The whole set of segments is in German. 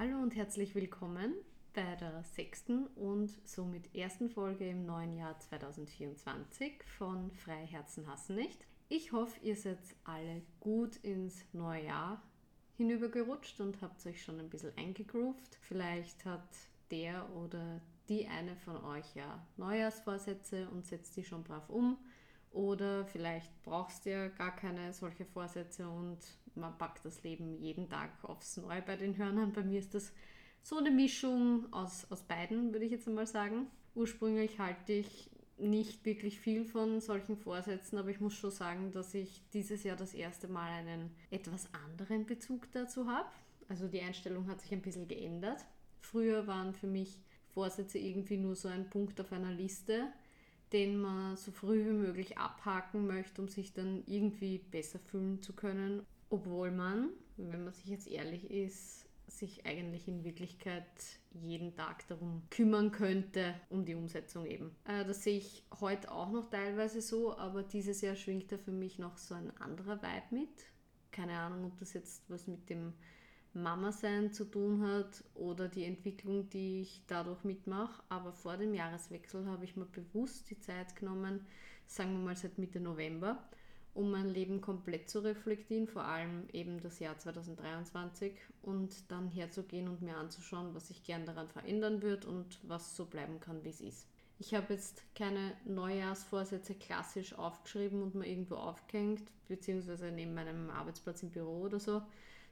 Hallo und herzlich willkommen bei der sechsten und somit ersten Folge im neuen Jahr 2024 von Frei Herzen hassen nicht. Ich hoffe, ihr seid alle gut ins neue Jahr hinübergerutscht und habt euch schon ein bisschen eingegroovt. Vielleicht hat der oder die eine von euch ja Neujahrsvorsätze und setzt die schon brav um. Oder vielleicht brauchst du ja gar keine solche Vorsätze und man packt das Leben jeden Tag aufs Neue bei den Hörnern. Bei mir ist das so eine Mischung aus, aus beiden, würde ich jetzt einmal sagen. Ursprünglich halte ich nicht wirklich viel von solchen Vorsätzen, aber ich muss schon sagen, dass ich dieses Jahr das erste Mal einen etwas anderen Bezug dazu habe. Also die Einstellung hat sich ein bisschen geändert. Früher waren für mich Vorsätze irgendwie nur so ein Punkt auf einer Liste, den man so früh wie möglich abhaken möchte, um sich dann irgendwie besser fühlen zu können. Obwohl man, wenn man sich jetzt ehrlich ist, sich eigentlich in Wirklichkeit jeden Tag darum kümmern könnte, um die Umsetzung eben. Äh, das sehe ich heute auch noch teilweise so, aber dieses Jahr schwingt da für mich noch so ein anderer Vibe mit. Keine Ahnung, ob das jetzt was mit dem Mama-Sein zu tun hat oder die Entwicklung, die ich dadurch mitmache. Aber vor dem Jahreswechsel habe ich mir bewusst die Zeit genommen, sagen wir mal seit Mitte November, um mein Leben komplett zu reflektieren, vor allem eben das Jahr 2023 und dann herzugehen und mir anzuschauen, was ich gern daran verändern würde und was so bleiben kann, wie es ist. Ich habe jetzt keine Neujahrsvorsätze klassisch aufgeschrieben und mir irgendwo aufgehängt, beziehungsweise neben meinem Arbeitsplatz im Büro oder so,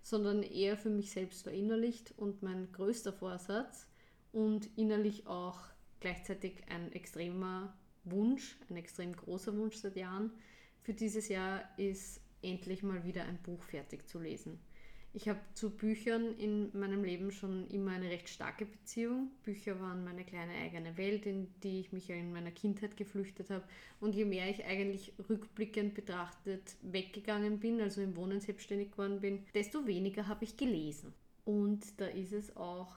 sondern eher für mich selbst verinnerlicht und mein größter Vorsatz und innerlich auch gleichzeitig ein extremer Wunsch, ein extrem großer Wunsch seit Jahren, für dieses Jahr ist endlich mal wieder ein Buch fertig zu lesen. Ich habe zu Büchern in meinem Leben schon immer eine recht starke Beziehung. Bücher waren meine kleine eigene Welt, in die ich mich ja in meiner Kindheit geflüchtet habe. Und je mehr ich eigentlich rückblickend betrachtet weggegangen bin, also im Wohnen selbstständig geworden bin, desto weniger habe ich gelesen. Und da ist es auch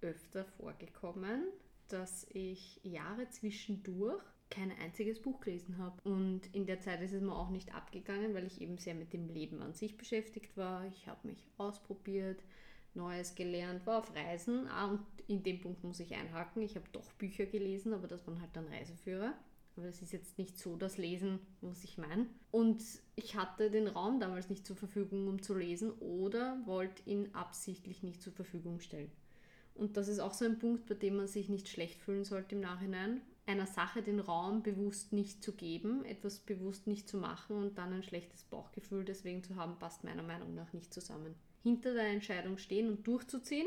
öfter vorgekommen, dass ich Jahre zwischendurch kein einziges Buch gelesen habe. Und in der Zeit ist es mir auch nicht abgegangen, weil ich eben sehr mit dem Leben an sich beschäftigt war. Ich habe mich ausprobiert, Neues gelernt, war auf Reisen. Ah, und in dem Punkt muss ich einhaken. Ich habe doch Bücher gelesen, aber das waren halt dann Reiseführer. Aber das ist jetzt nicht so das Lesen, was ich meine. Und ich hatte den Raum damals nicht zur Verfügung, um zu lesen oder wollte ihn absichtlich nicht zur Verfügung stellen. Und das ist auch so ein Punkt, bei dem man sich nicht schlecht fühlen sollte im Nachhinein, einer Sache den Raum bewusst nicht zu geben, etwas bewusst nicht zu machen und dann ein schlechtes Bauchgefühl deswegen zu haben, passt meiner Meinung nach nicht zusammen. Hinter der Entscheidung stehen und durchzuziehen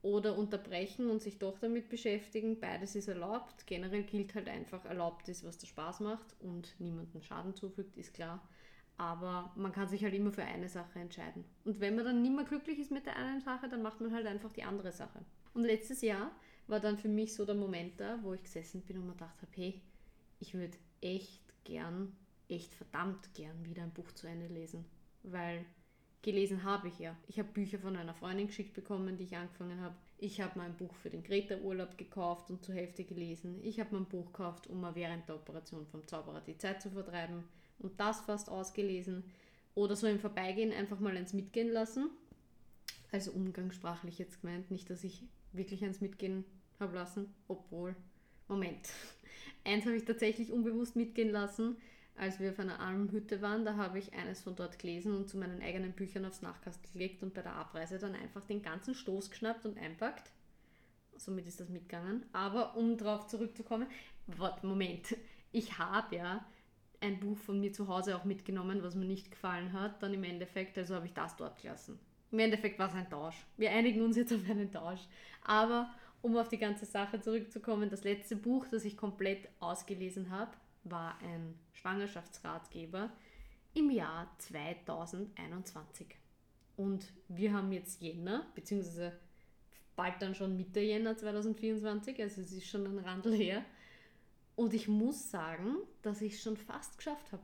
oder unterbrechen und sich doch damit beschäftigen, beides ist erlaubt. Generell gilt halt einfach, erlaubt ist, was der Spaß macht und niemanden Schaden zufügt, ist klar. Aber man kann sich halt immer für eine Sache entscheiden. Und wenn man dann nicht mehr glücklich ist mit der einen Sache, dann macht man halt einfach die andere Sache. Und letztes Jahr war dann für mich so der Moment da, wo ich gesessen bin und mir gedacht habe, hey, ich würde echt gern, echt verdammt gern wieder ein Buch zu Ende lesen. Weil gelesen habe ich ja. Ich habe Bücher von einer Freundin geschickt bekommen, die ich angefangen habe. Ich habe mein Buch für den Greta-Urlaub gekauft und zur Hälfte gelesen. Ich habe mein Buch gekauft, um mal während der Operation vom Zauberer die Zeit zu vertreiben und das fast ausgelesen. Oder so im Vorbeigehen einfach mal eins mitgehen lassen. Also umgangssprachlich jetzt gemeint, nicht, dass ich wirklich eins mitgehen habe lassen, obwohl, Moment, eins habe ich tatsächlich unbewusst mitgehen lassen, als wir auf einer Almhütte waren, da habe ich eines von dort gelesen und zu meinen eigenen Büchern aufs Nachkastel gelegt und bei der Abreise dann einfach den ganzen Stoß geschnappt und einpackt. Somit ist das mitgegangen. Aber um darauf zurückzukommen, Moment, ich habe ja ein Buch von mir zu Hause auch mitgenommen, was mir nicht gefallen hat, dann im Endeffekt, also habe ich das dort gelassen. Im Endeffekt war es ein Tausch. Wir einigen uns jetzt auf einen Tausch. Aber um auf die ganze Sache zurückzukommen, das letzte Buch, das ich komplett ausgelesen habe, war ein Schwangerschaftsratgeber im Jahr 2021. Und wir haben jetzt Jänner, beziehungsweise bald dann schon Mitte Jänner 2024, also es ist schon ein Randl her. Und ich muss sagen, dass ich es schon fast geschafft habe.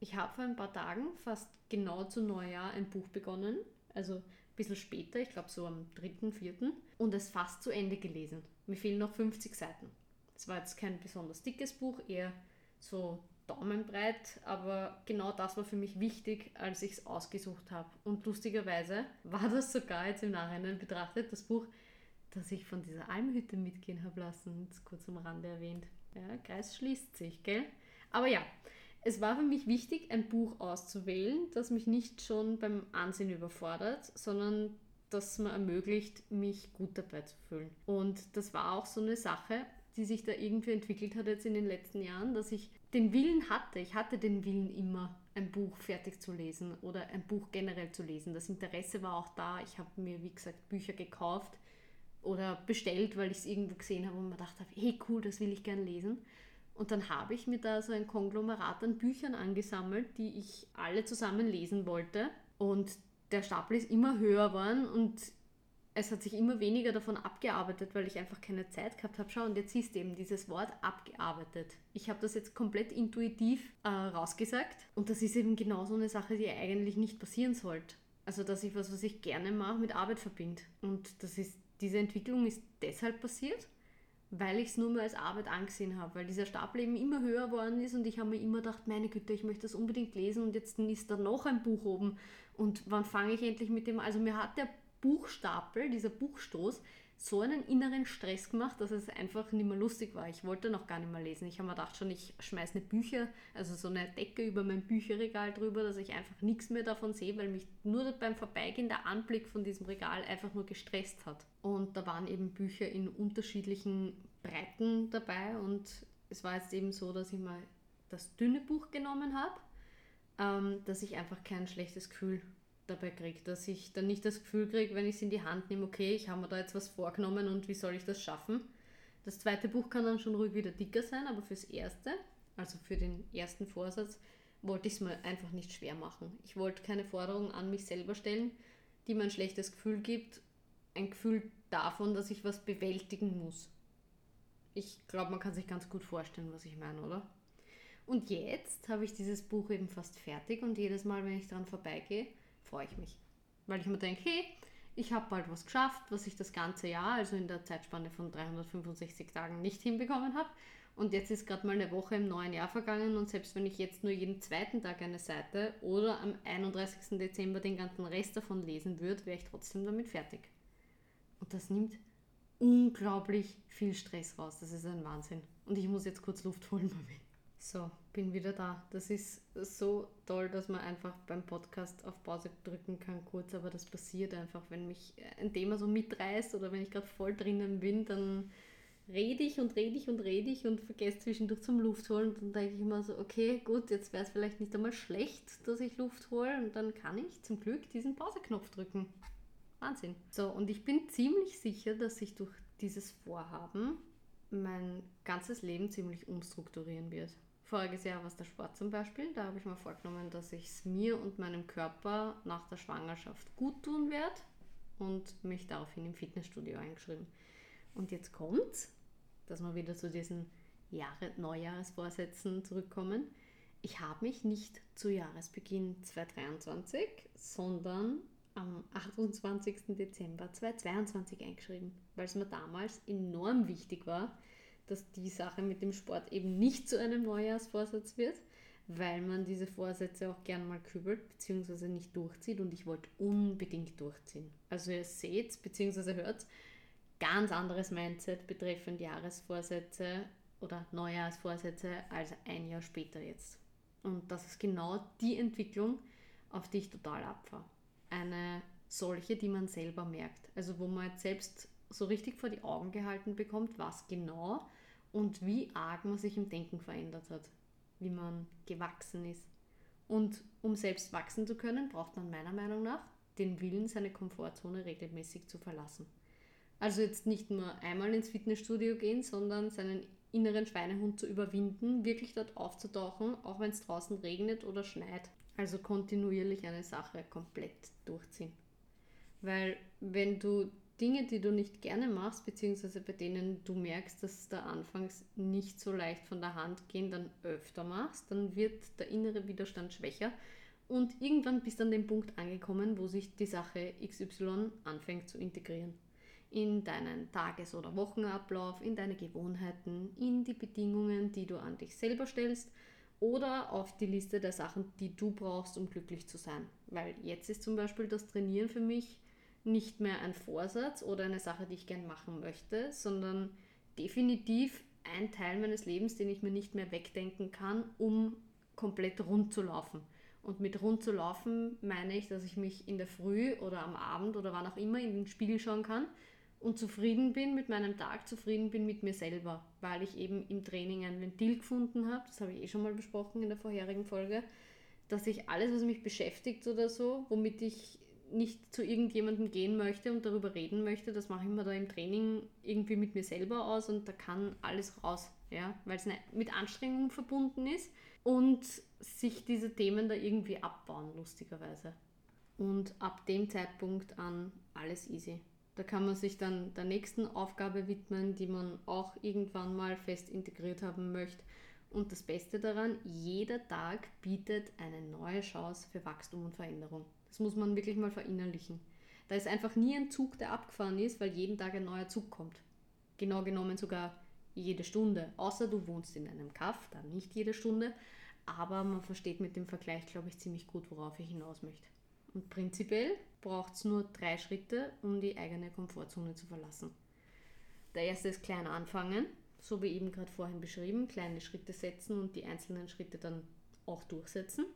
Ich habe vor ein paar Tagen, fast genau zu Neujahr, ein Buch begonnen, also ein bisschen später, ich glaube so am 3., 4. und es fast zu Ende gelesen. Mir fehlen noch 50 Seiten. Es war jetzt kein besonders dickes Buch, eher so daumenbreit, aber genau das war für mich wichtig, als ich es ausgesucht habe. Und lustigerweise war das sogar jetzt im Nachhinein betrachtet, das Buch, das ich von dieser Almhütte mitgehen habe lassen, kurz am Rande erwähnt. Ja, Kreis schließt sich, gell? Aber ja, es war für mich wichtig, ein Buch auszuwählen, das mich nicht schon beim Ansehen überfordert, sondern das mir ermöglicht, mich gut dabei zu fühlen. Und das war auch so eine Sache, die sich da irgendwie entwickelt hat jetzt in den letzten Jahren, dass ich den Willen hatte. Ich hatte den Willen immer, ein Buch fertig zu lesen oder ein Buch generell zu lesen. Das Interesse war auch da. Ich habe mir, wie gesagt, Bücher gekauft oder bestellt, weil ich es irgendwo gesehen habe und mir gedacht habe, hey cool, das will ich gern lesen. Und dann habe ich mir da so ein Konglomerat an Büchern angesammelt, die ich alle zusammen lesen wollte. Und der Stapel ist immer höher geworden und es hat sich immer weniger davon abgearbeitet, weil ich einfach keine Zeit gehabt habe. Schau, und jetzt siehst du eben dieses Wort abgearbeitet. Ich habe das jetzt komplett intuitiv äh, rausgesagt und das ist eben genau so eine Sache, die eigentlich nicht passieren sollte. Also, dass ich was, was ich gerne mache, mit Arbeit verbinde. Und das ist, diese Entwicklung ist deshalb passiert, weil ich es nur mehr als Arbeit angesehen habe, weil dieser Stapel eben immer höher geworden ist und ich habe mir immer gedacht, meine Güte, ich möchte das unbedingt lesen und jetzt ist da noch ein Buch oben. Und wann fange ich endlich mit dem, also mir hat der Buchstapel, dieser Buchstoß, so einen inneren Stress gemacht, dass es einfach nicht mehr lustig war. Ich wollte noch gar nicht mehr lesen. Ich habe mir gedacht schon, ich schmeiße eine Bücher, also so eine Decke über mein Bücherregal drüber, dass ich einfach nichts mehr davon sehe, weil mich nur beim Vorbeigehen der Anblick von diesem Regal einfach nur gestresst hat. Und da waren eben Bücher in unterschiedlichen Breiten dabei und es war jetzt eben so, dass ich mal das dünne Buch genommen habe, ähm, dass ich einfach kein schlechtes Gefühl dabei kriege, dass ich dann nicht das Gefühl kriege, wenn ich es in die Hand nehme, okay, ich habe mir da jetzt was vorgenommen und wie soll ich das schaffen. Das zweite Buch kann dann schon ruhig wieder dicker sein, aber fürs erste, also für den ersten Vorsatz, wollte ich es mir einfach nicht schwer machen. Ich wollte keine Forderung an mich selber stellen, die mir ein schlechtes Gefühl gibt, ein Gefühl davon, dass ich was bewältigen muss. Ich glaube, man kann sich ganz gut vorstellen, was ich meine, oder? Und jetzt habe ich dieses Buch eben fast fertig und jedes Mal, wenn ich daran vorbeigehe, freue ich mich. Weil ich mir denke, hey, ich habe bald was geschafft, was ich das ganze Jahr, also in der Zeitspanne von 365 Tagen, nicht hinbekommen habe. Und jetzt ist gerade mal eine Woche im neuen Jahr vergangen und selbst wenn ich jetzt nur jeden zweiten Tag eine Seite oder am 31. Dezember den ganzen Rest davon lesen würde, wäre ich trotzdem damit fertig. Und das nimmt unglaublich viel Stress raus. Das ist ein Wahnsinn. Und ich muss jetzt kurz Luft holen bei mir. So, bin wieder da. Das ist so toll, dass man einfach beim Podcast auf Pause drücken kann, kurz, aber das passiert einfach, wenn mich ein Thema so mitreißt oder wenn ich gerade voll drinnen bin, dann rede ich und rede ich und rede ich und vergesse zwischendurch zum Luft holen und dann denke ich immer so, okay, gut, jetzt wäre es vielleicht nicht einmal schlecht, dass ich Luft hole und dann kann ich zum Glück diesen Pauseknopf drücken. Wahnsinn. So, und ich bin ziemlich sicher, dass sich durch dieses Vorhaben mein ganzes Leben ziemlich umstrukturieren wird. Voriges Jahr war es der Sport zum Beispiel. Da habe ich mir vorgenommen, dass ich es mir und meinem Körper nach der Schwangerschaft gut tun werde und mich daraufhin im Fitnessstudio eingeschrieben. Und jetzt kommt, dass wir wieder zu diesen Jahre Neujahresvorsätzen zurückkommen. Ich habe mich nicht zu Jahresbeginn 2023, sondern am 28. Dezember 2022 eingeschrieben, weil es mir damals enorm wichtig war, dass die Sache mit dem Sport eben nicht zu einem Neujahrsvorsatz wird, weil man diese Vorsätze auch gern mal kübelt bzw. nicht durchzieht und ich wollte unbedingt durchziehen. Also ihr seht bzw. hört ganz anderes Mindset betreffend Jahresvorsätze oder Neujahrsvorsätze als ein Jahr später jetzt. Und das ist genau die Entwicklung, auf die ich total abfahre. Eine solche, die man selber merkt. Also wo man jetzt selbst so richtig vor die Augen gehalten bekommt, was genau und wie arg man sich im Denken verändert hat, wie man gewachsen ist. Und um selbst wachsen zu können, braucht man meiner Meinung nach den Willen, seine Komfortzone regelmäßig zu verlassen. Also jetzt nicht nur einmal ins Fitnessstudio gehen, sondern seinen inneren Schweinehund zu überwinden, wirklich dort aufzutauchen, auch wenn es draußen regnet oder schneit. Also kontinuierlich eine Sache komplett durchziehen. Weil wenn du Dinge, die du nicht gerne machst, beziehungsweise bei denen du merkst, dass da anfangs nicht so leicht von der Hand gehen, dann öfter machst, dann wird der innere Widerstand schwächer und irgendwann bist du an dem Punkt angekommen, wo sich die Sache XY anfängt zu integrieren. In deinen Tages- oder Wochenablauf, in deine Gewohnheiten, in die Bedingungen, die du an dich selber stellst oder auf die Liste der Sachen, die du brauchst, um glücklich zu sein. Weil jetzt ist zum Beispiel das Trainieren für mich nicht mehr ein Vorsatz oder eine Sache, die ich gern machen möchte, sondern definitiv ein Teil meines Lebens, den ich mir nicht mehr wegdenken kann, um komplett rund zu laufen. Und mit rund zu laufen meine ich, dass ich mich in der Früh oder am Abend oder wann auch immer in den Spiegel schauen kann und zufrieden bin mit meinem Tag, zufrieden bin mit mir selber, weil ich eben im Training ein Ventil gefunden habe, das habe ich eh schon mal besprochen in der vorherigen Folge, dass ich alles, was mich beschäftigt oder so, womit ich nicht zu irgendjemandem gehen möchte und darüber reden möchte, das mache ich mir da im Training irgendwie mit mir selber aus und da kann alles raus, ja, weil es mit Anstrengung verbunden ist und sich diese Themen da irgendwie abbauen, lustigerweise. Und ab dem Zeitpunkt an alles easy. Da kann man sich dann der nächsten Aufgabe widmen, die man auch irgendwann mal fest integriert haben möchte. Und das Beste daran, jeder Tag bietet eine neue Chance für Wachstum und Veränderung. Das muss man wirklich mal verinnerlichen. Da ist einfach nie ein Zug, der abgefahren ist, weil jeden Tag ein neuer Zug kommt. Genau genommen sogar jede Stunde. Außer du wohnst in einem Kaff, dann nicht jede Stunde. Aber man versteht mit dem Vergleich, glaube ich, ziemlich gut, worauf ich hinaus möchte. Und prinzipiell braucht es nur drei Schritte, um die eigene Komfortzone zu verlassen. Der erste ist klein anfangen, so wie eben gerade vorhin beschrieben, kleine Schritte setzen und die einzelnen Schritte dann auch durchsetzen.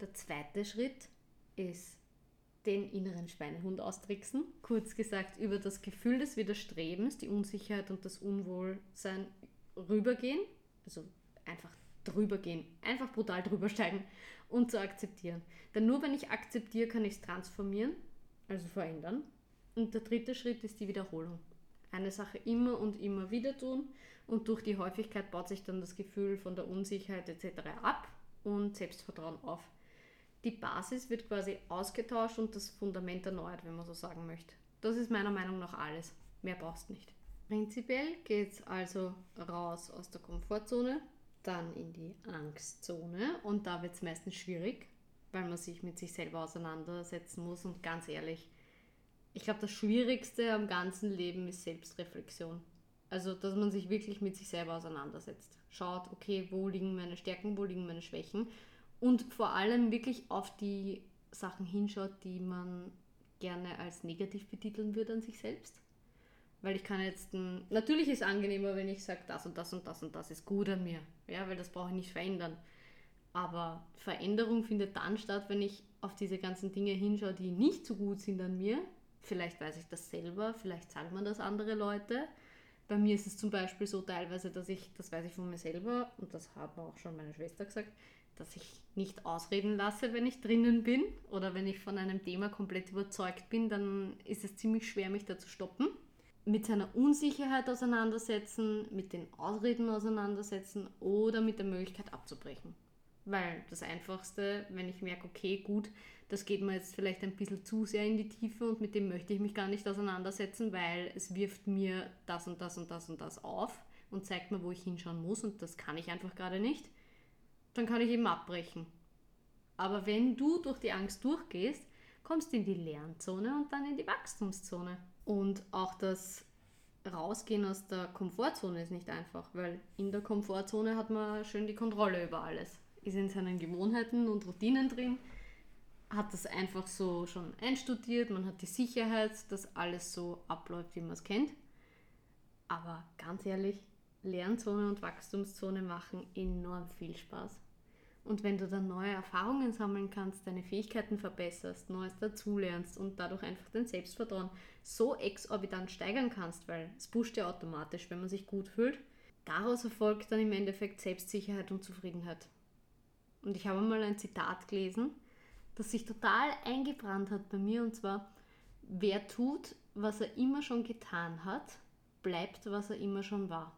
Der zweite Schritt ist den inneren Schweinehund austricksen. Kurz gesagt, über das Gefühl des Widerstrebens, die Unsicherheit und das Unwohlsein rübergehen. Also einfach drüber gehen. Einfach brutal drüber steigen und zu akzeptieren. Denn nur wenn ich akzeptiere, kann ich es transformieren, also verändern. Und der dritte Schritt ist die Wiederholung. Eine Sache immer und immer wieder tun und durch die Häufigkeit baut sich dann das Gefühl von der Unsicherheit etc. ab und Selbstvertrauen auf. Die Basis wird quasi ausgetauscht und das Fundament erneuert, wenn man so sagen möchte. Das ist meiner Meinung nach alles. Mehr brauchst nicht. Prinzipiell geht es also raus aus der Komfortzone, dann in die Angstzone und da wird es meistens schwierig, weil man sich mit sich selber auseinandersetzen muss und ganz ehrlich, ich glaube, das Schwierigste am ganzen Leben ist Selbstreflexion. Also, dass man sich wirklich mit sich selber auseinandersetzt. Schaut, okay, wo liegen meine Stärken, wo liegen meine Schwächen und vor allem wirklich auf die Sachen hinschaut, die man gerne als negativ betiteln würde an sich selbst. Weil ich kann jetzt, natürlich ist es angenehmer, wenn ich sage, das und das und das und das ist gut an mir. Ja, weil das brauche ich nicht verändern. Aber Veränderung findet dann statt, wenn ich auf diese ganzen Dinge hinschaue, die nicht so gut sind an mir. Vielleicht weiß ich das selber, vielleicht sagen man das andere Leute. Bei mir ist es zum Beispiel so teilweise, dass ich, das weiß ich von mir selber, und das hat auch schon meine Schwester gesagt, dass ich nicht ausreden lasse, wenn ich drinnen bin oder wenn ich von einem Thema komplett überzeugt bin, dann ist es ziemlich schwer, mich da zu stoppen mit seiner Unsicherheit auseinandersetzen, mit den Ausreden auseinandersetzen oder mit der Möglichkeit abzubrechen. Weil das Einfachste, wenn ich merke, okay, gut, das geht mir jetzt vielleicht ein bisschen zu sehr in die Tiefe und mit dem möchte ich mich gar nicht auseinandersetzen, weil es wirft mir das und das und das und das auf und zeigt mir, wo ich hinschauen muss und das kann ich einfach gerade nicht, dann kann ich eben abbrechen. Aber wenn du durch die Angst durchgehst, kommst du in die Lernzone und dann in die Wachstumszone. Und auch das Rausgehen aus der Komfortzone ist nicht einfach, weil in der Komfortzone hat man schön die Kontrolle über alles. Ist in seinen Gewohnheiten und Routinen drin, hat das einfach so schon einstudiert, man hat die Sicherheit, dass alles so abläuft, wie man es kennt. Aber ganz ehrlich, Lernzone und Wachstumszone machen enorm viel Spaß. Und wenn du dann neue Erfahrungen sammeln kannst, deine Fähigkeiten verbesserst, Neues dazulernst und dadurch einfach dein Selbstvertrauen so exorbitant steigern kannst, weil es pusht ja automatisch, wenn man sich gut fühlt, daraus erfolgt dann im Endeffekt Selbstsicherheit und Zufriedenheit. Und ich habe mal ein Zitat gelesen, das sich total eingebrannt hat bei mir und zwar, wer tut, was er immer schon getan hat, bleibt, was er immer schon war.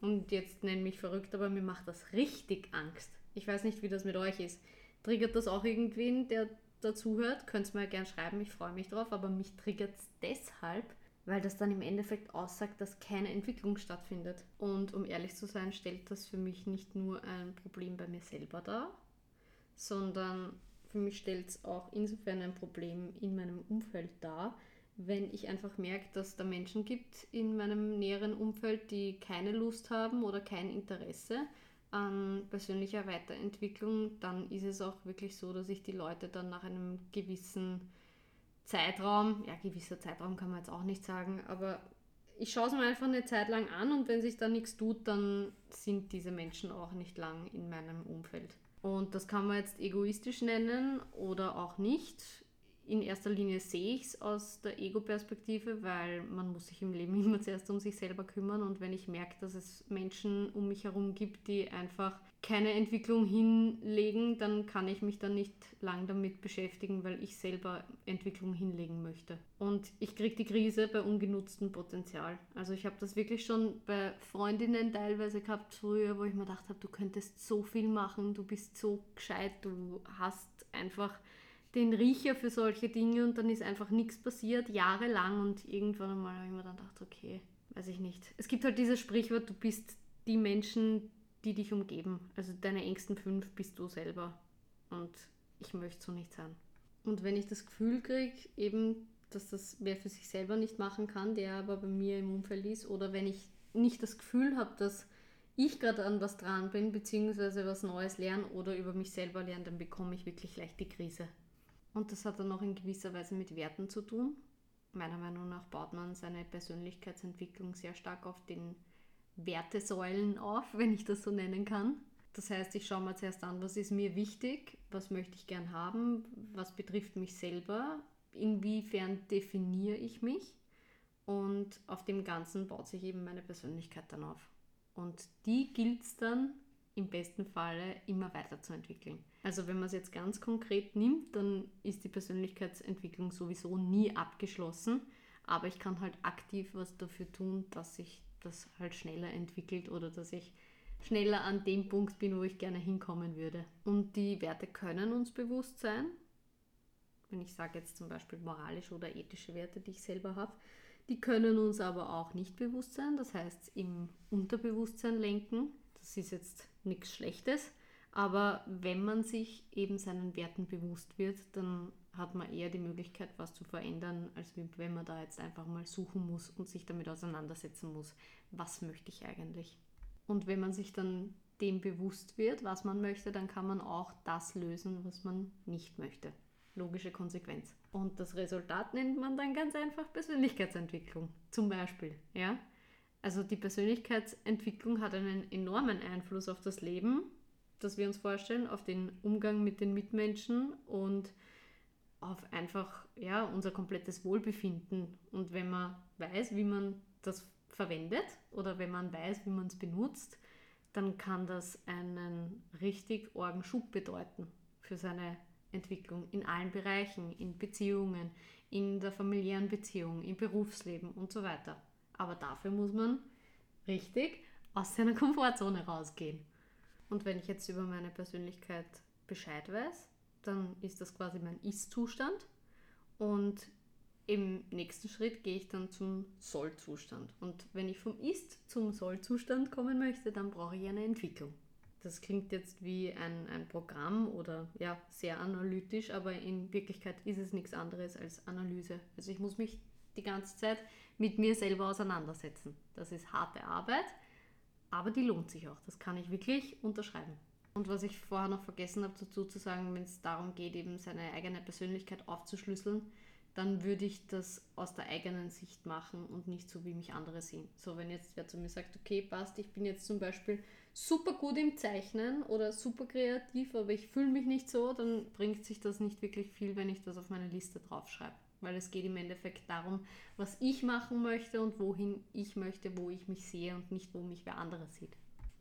Und jetzt nenn mich verrückt, aber mir macht das richtig Angst. Ich weiß nicht, wie das mit euch ist. Triggert das auch irgendwen, der dazuhört? Könnt ihr mir gerne schreiben, ich freue mich drauf, aber mich triggert es deshalb, weil das dann im Endeffekt aussagt, dass keine Entwicklung stattfindet. Und um ehrlich zu sein, stellt das für mich nicht nur ein Problem bei mir selber dar, sondern für mich stellt es auch insofern ein Problem in meinem Umfeld dar, wenn ich einfach merke, dass da Menschen gibt in meinem näheren Umfeld, die keine Lust haben oder kein Interesse an persönlicher Weiterentwicklung, dann ist es auch wirklich so, dass ich die Leute dann nach einem gewissen Zeitraum, ja, gewisser Zeitraum kann man jetzt auch nicht sagen, aber ich schaue es mir einfach eine Zeit lang an und wenn sich da nichts tut, dann sind diese Menschen auch nicht lang in meinem Umfeld. Und das kann man jetzt egoistisch nennen oder auch nicht in erster Linie sehe ich es aus der Ego-Perspektive, weil man muss sich im Leben immer zuerst um sich selber kümmern und wenn ich merke, dass es Menschen um mich herum gibt, die einfach keine Entwicklung hinlegen, dann kann ich mich dann nicht lang damit beschäftigen, weil ich selber Entwicklung hinlegen möchte. Und ich kriege die Krise bei ungenutztem Potenzial. Also ich habe das wirklich schon bei Freundinnen teilweise gehabt früher, wo ich mir gedacht habe, du könntest so viel machen, du bist so gescheit, du hast einfach den Riecher für solche Dinge und dann ist einfach nichts passiert, jahrelang und irgendwann einmal habe ich mir dann gedacht, okay, weiß ich nicht. Es gibt halt dieses Sprichwort, du bist die Menschen, die dich umgeben. Also deine engsten fünf bist du selber und ich möchte so nicht sein. Und wenn ich das Gefühl kriege, eben, dass das wer für sich selber nicht machen kann, der aber bei mir im Umfeld ist, oder wenn ich nicht das Gefühl habe, dass ich gerade an was dran bin, beziehungsweise was Neues lerne oder über mich selber lerne, dann bekomme ich wirklich leicht die Krise. Und das hat dann auch in gewisser Weise mit Werten zu tun. Meiner Meinung nach baut man seine Persönlichkeitsentwicklung sehr stark auf den Wertesäulen auf, wenn ich das so nennen kann. Das heißt, ich schaue mir zuerst an, was ist mir wichtig, was möchte ich gern haben, was betrifft mich selber, inwiefern definiere ich mich und auf dem Ganzen baut sich eben meine Persönlichkeit dann auf. Und die gilt es dann im besten Falle immer weiterzuentwickeln. Also wenn man es jetzt ganz konkret nimmt, dann ist die Persönlichkeitsentwicklung sowieso nie abgeschlossen, aber ich kann halt aktiv was dafür tun, dass sich das halt schneller entwickelt oder dass ich schneller an dem Punkt bin, wo ich gerne hinkommen würde. Und die Werte können uns bewusst sein. Wenn ich sage jetzt zum Beispiel moralische oder ethische Werte, die ich selber habe, die können uns aber auch nicht bewusst sein, das heißt im Unterbewusstsein lenken. Das ist jetzt nichts Schlechtes. Aber wenn man sich eben seinen Werten bewusst wird, dann hat man eher die Möglichkeit, was zu verändern, als wenn man da jetzt einfach mal suchen muss und sich damit auseinandersetzen muss, was möchte ich eigentlich. Und wenn man sich dann dem bewusst wird, was man möchte, dann kann man auch das lösen, was man nicht möchte. Logische Konsequenz. Und das Resultat nennt man dann ganz einfach Persönlichkeitsentwicklung. Zum Beispiel. Ja? Also die Persönlichkeitsentwicklung hat einen enormen Einfluss auf das Leben, das wir uns vorstellen, auf den Umgang mit den Mitmenschen und auf einfach ja, unser komplettes Wohlbefinden. Und wenn man weiß, wie man das verwendet oder wenn man weiß, wie man es benutzt, dann kann das einen richtig orgen Schub bedeuten für seine Entwicklung in allen Bereichen, in Beziehungen, in der familiären Beziehung, im Berufsleben und so weiter. Aber dafür muss man richtig aus seiner Komfortzone rausgehen. Und wenn ich jetzt über meine Persönlichkeit Bescheid weiß, dann ist das quasi mein Ist-Zustand. Und im nächsten Schritt gehe ich dann zum Soll-Zustand. Und wenn ich vom Ist zum Soll-Zustand kommen möchte, dann brauche ich eine Entwicklung. Das klingt jetzt wie ein, ein Programm oder ja, sehr analytisch, aber in Wirklichkeit ist es nichts anderes als Analyse. Also ich muss mich die ganze Zeit mit mir selber auseinandersetzen. Das ist harte Arbeit, aber die lohnt sich auch. Das kann ich wirklich unterschreiben. Und was ich vorher noch vergessen habe dazu zu sagen, wenn es darum geht, eben seine eigene Persönlichkeit aufzuschlüsseln, dann würde ich das aus der eigenen Sicht machen und nicht so, wie mich andere sehen. So, wenn jetzt wer zu mir sagt, okay, passt, ich bin jetzt zum Beispiel super gut im Zeichnen oder super kreativ, aber ich fühle mich nicht so, dann bringt sich das nicht wirklich viel, wenn ich das auf meine Liste draufschreibe weil es geht im Endeffekt darum, was ich machen möchte und wohin ich möchte, wo ich mich sehe und nicht, wo mich wer anderes sieht.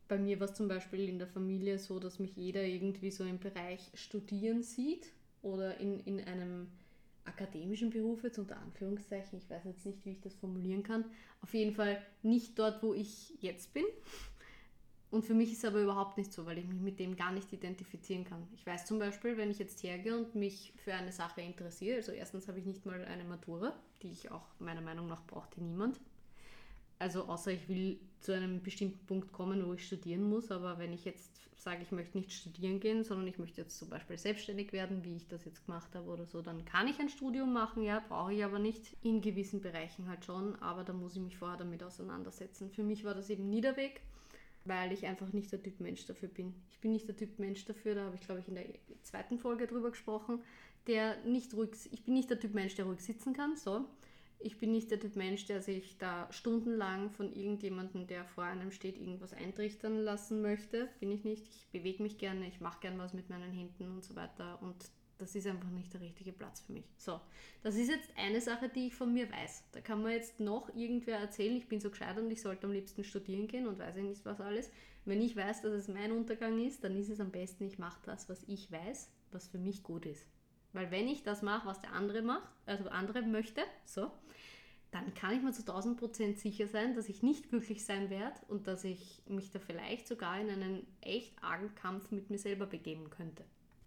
Bei mir war es zum Beispiel in der Familie so, dass mich jeder irgendwie so im Bereich Studieren sieht oder in, in einem akademischen Beruf jetzt unter Anführungszeichen, ich weiß jetzt nicht, wie ich das formulieren kann, auf jeden Fall nicht dort, wo ich jetzt bin, und für mich ist es aber überhaupt nicht so, weil ich mich mit dem gar nicht identifizieren kann. Ich weiß zum Beispiel, wenn ich jetzt hergehe und mich für eine Sache interessiere, also erstens habe ich nicht mal eine Matura, die ich auch meiner Meinung nach brauchte niemand. Also außer ich will zu einem bestimmten Punkt kommen, wo ich studieren muss, aber wenn ich jetzt sage, ich möchte nicht studieren gehen, sondern ich möchte jetzt zum Beispiel selbstständig werden, wie ich das jetzt gemacht habe oder so, dann kann ich ein Studium machen, ja, brauche ich aber nicht. In gewissen Bereichen halt schon, aber da muss ich mich vorher damit auseinandersetzen. Für mich war das eben nie der Weg weil ich einfach nicht der Typ Mensch dafür bin. Ich bin nicht der Typ Mensch dafür, da habe ich glaube ich in der zweiten Folge drüber gesprochen, der nicht ruhig, ich bin nicht der Typ Mensch, der ruhig sitzen kann, so. Ich bin nicht der Typ Mensch, der sich da stundenlang von irgendjemandem, der vor einem steht, irgendwas eintrichtern lassen möchte. Bin ich nicht. Ich bewege mich gerne, ich mache gerne was mit meinen Händen und so weiter. Und das ist einfach nicht der richtige Platz für mich. So, das ist jetzt eine Sache, die ich von mir weiß. Da kann man jetzt noch irgendwer erzählen, ich bin so gescheit und ich sollte am liebsten studieren gehen und weiß ich nicht was alles. Wenn ich weiß, dass es mein Untergang ist, dann ist es am besten, ich mache das, was ich weiß, was für mich gut ist. Weil wenn ich das mache, was der andere macht, also andere möchte, so, dann kann ich mir zu 1000 Prozent sicher sein, dass ich nicht glücklich sein werde und dass ich mich da vielleicht sogar in einen echt argen Kampf mit mir selber begeben könnte.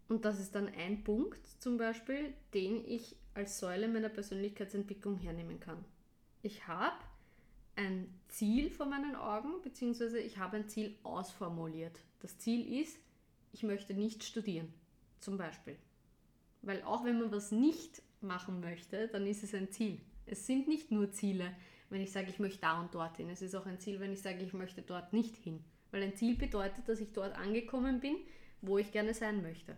Und das ist dann ein Punkt zum Beispiel, den ich als Säule meiner Persönlichkeitsentwicklung hernehmen kann. Ich habe ein Ziel vor meinen Augen, beziehungsweise ich habe ein Ziel ausformuliert. Das Ziel ist, ich möchte nicht studieren, zum Beispiel. Weil auch wenn man was nicht machen möchte, dann ist es ein Ziel. Es sind nicht nur Ziele, wenn ich sage, ich möchte da und dort hin. Es ist auch ein Ziel, wenn ich sage, ich möchte dort nicht hin. Weil ein Ziel bedeutet, dass ich dort angekommen bin, wo ich gerne sein möchte.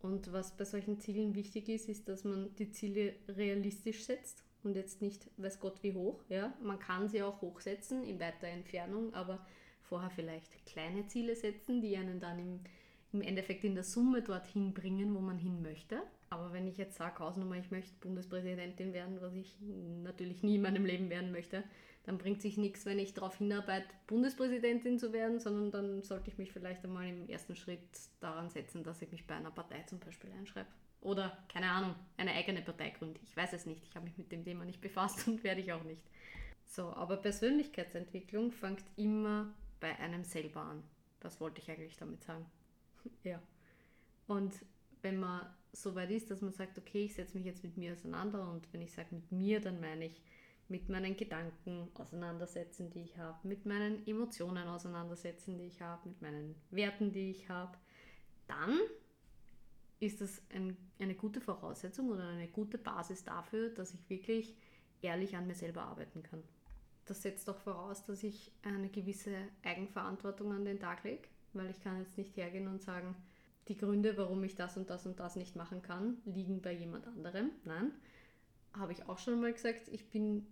Und was bei solchen Zielen wichtig ist, ist, dass man die Ziele realistisch setzt und jetzt nicht, weiß Gott, wie hoch. Ja? Man kann sie auch hochsetzen in weiter Entfernung, aber vorher vielleicht kleine Ziele setzen, die einen dann im, im Endeffekt in der Summe dorthin bringen, wo man hin möchte. Aber wenn ich jetzt sage, Hausnummer, ich möchte Bundespräsidentin werden, was ich natürlich nie in meinem Leben werden möchte, dann bringt sich nichts, wenn ich darauf hinarbeite, Bundespräsidentin zu werden, sondern dann sollte ich mich vielleicht einmal im ersten Schritt daran setzen, dass ich mich bei einer Partei zum Beispiel einschreibe. Oder, keine Ahnung, eine eigene Partei gründe. Ich weiß es nicht. Ich habe mich mit dem Thema nicht befasst und werde ich auch nicht. So, aber Persönlichkeitsentwicklung fängt immer bei einem selber an. Das wollte ich eigentlich damit sagen. ja. Und wenn man so weit ist, dass man sagt, okay, ich setze mich jetzt mit mir auseinander und wenn ich sage mit mir, dann meine ich mit meinen Gedanken auseinandersetzen, die ich habe, mit meinen Emotionen auseinandersetzen, die ich habe, mit meinen Werten, die ich habe, dann ist das ein, eine gute Voraussetzung oder eine gute Basis dafür, dass ich wirklich ehrlich an mir selber arbeiten kann. Das setzt doch voraus, dass ich eine gewisse Eigenverantwortung an den Tag lege, weil ich kann jetzt nicht hergehen und sagen, die Gründe, warum ich das und das und das nicht machen kann, liegen bei jemand anderem. Nein, habe ich auch schon mal gesagt, ich bin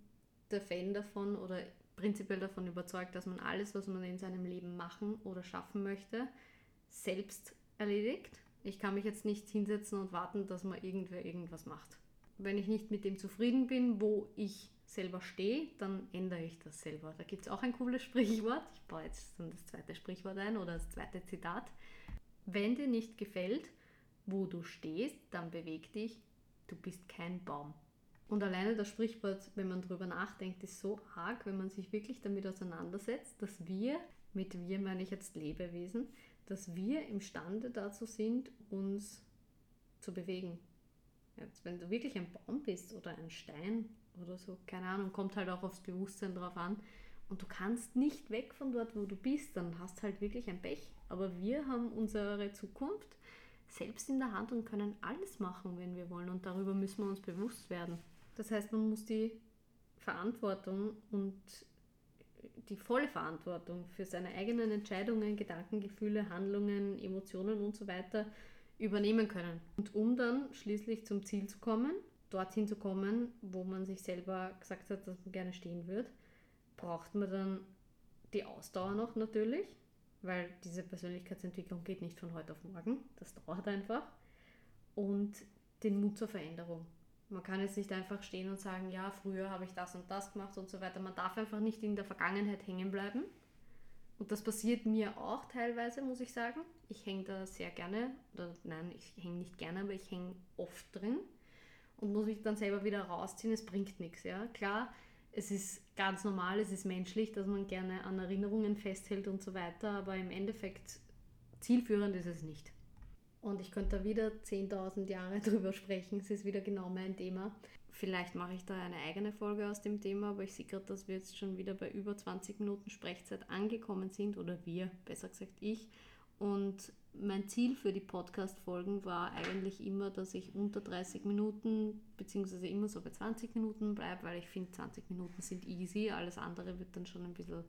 der Fan davon oder prinzipiell davon überzeugt, dass man alles, was man in seinem Leben machen oder schaffen möchte, selbst erledigt. Ich kann mich jetzt nicht hinsetzen und warten, dass man irgendwer irgendwas macht. Wenn ich nicht mit dem zufrieden bin, wo ich selber stehe, dann ändere ich das selber. Da gibt es auch ein cooles Sprichwort. Ich baue jetzt dann das zweite Sprichwort ein oder das zweite Zitat. Wenn dir nicht gefällt, wo du stehst, dann beweg dich. Du bist kein Baum. Und alleine das Sprichwort, wenn man darüber nachdenkt, ist so arg, wenn man sich wirklich damit auseinandersetzt, dass wir, mit wir meine ich jetzt Lebewesen, dass wir imstande dazu sind, uns zu bewegen. Jetzt, wenn du wirklich ein Baum bist oder ein Stein oder so, keine Ahnung, kommt halt auch aufs Bewusstsein drauf an. Und du kannst nicht weg von dort, wo du bist, dann hast halt wirklich ein Pech. Aber wir haben unsere Zukunft selbst in der Hand und können alles machen, wenn wir wollen. Und darüber müssen wir uns bewusst werden. Das heißt, man muss die Verantwortung und die volle Verantwortung für seine eigenen Entscheidungen, Gedanken, Gefühle, Handlungen, Emotionen und so weiter übernehmen können. Und um dann schließlich zum Ziel zu kommen, dorthin zu kommen, wo man sich selber gesagt hat, dass man gerne stehen wird, braucht man dann die Ausdauer noch natürlich, weil diese Persönlichkeitsentwicklung geht nicht von heute auf morgen, das dauert einfach. Und den Mut zur Veränderung. Man kann jetzt nicht einfach stehen und sagen, ja, früher habe ich das und das gemacht und so weiter. Man darf einfach nicht in der Vergangenheit hängen bleiben. Und das passiert mir auch teilweise, muss ich sagen. Ich hänge da sehr gerne, oder nein, ich hänge nicht gerne, aber ich hänge oft drin und muss mich dann selber wieder rausziehen. Es bringt nichts, ja. Klar, es ist ganz normal, es ist menschlich, dass man gerne an Erinnerungen festhält und so weiter, aber im Endeffekt zielführend ist es nicht. Und ich könnte da wieder 10.000 Jahre drüber sprechen. Es ist wieder genau mein Thema. Vielleicht mache ich da eine eigene Folge aus dem Thema, aber ich sehe gerade, dass wir jetzt schon wieder bei über 20 Minuten Sprechzeit angekommen sind. Oder wir, besser gesagt ich. Und mein Ziel für die Podcast-Folgen war eigentlich immer, dass ich unter 30 Minuten, beziehungsweise immer so bei 20 Minuten bleibe, weil ich finde, 20 Minuten sind easy. Alles andere wird dann schon ein bisschen,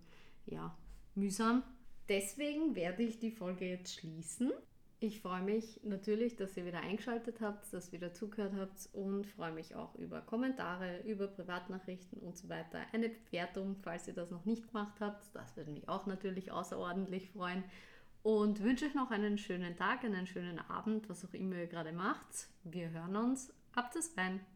ja, mühsam. Deswegen werde ich die Folge jetzt schließen. Ich freue mich natürlich, dass ihr wieder eingeschaltet habt, dass ihr wieder zugehört habt und freue mich auch über Kommentare, über Privatnachrichten und so weiter. Eine Bewertung, falls ihr das noch nicht gemacht habt. Das würde mich auch natürlich außerordentlich freuen. Und wünsche euch noch einen schönen Tag, einen schönen Abend, was auch immer ihr gerade macht. Wir hören uns. Habt es rein.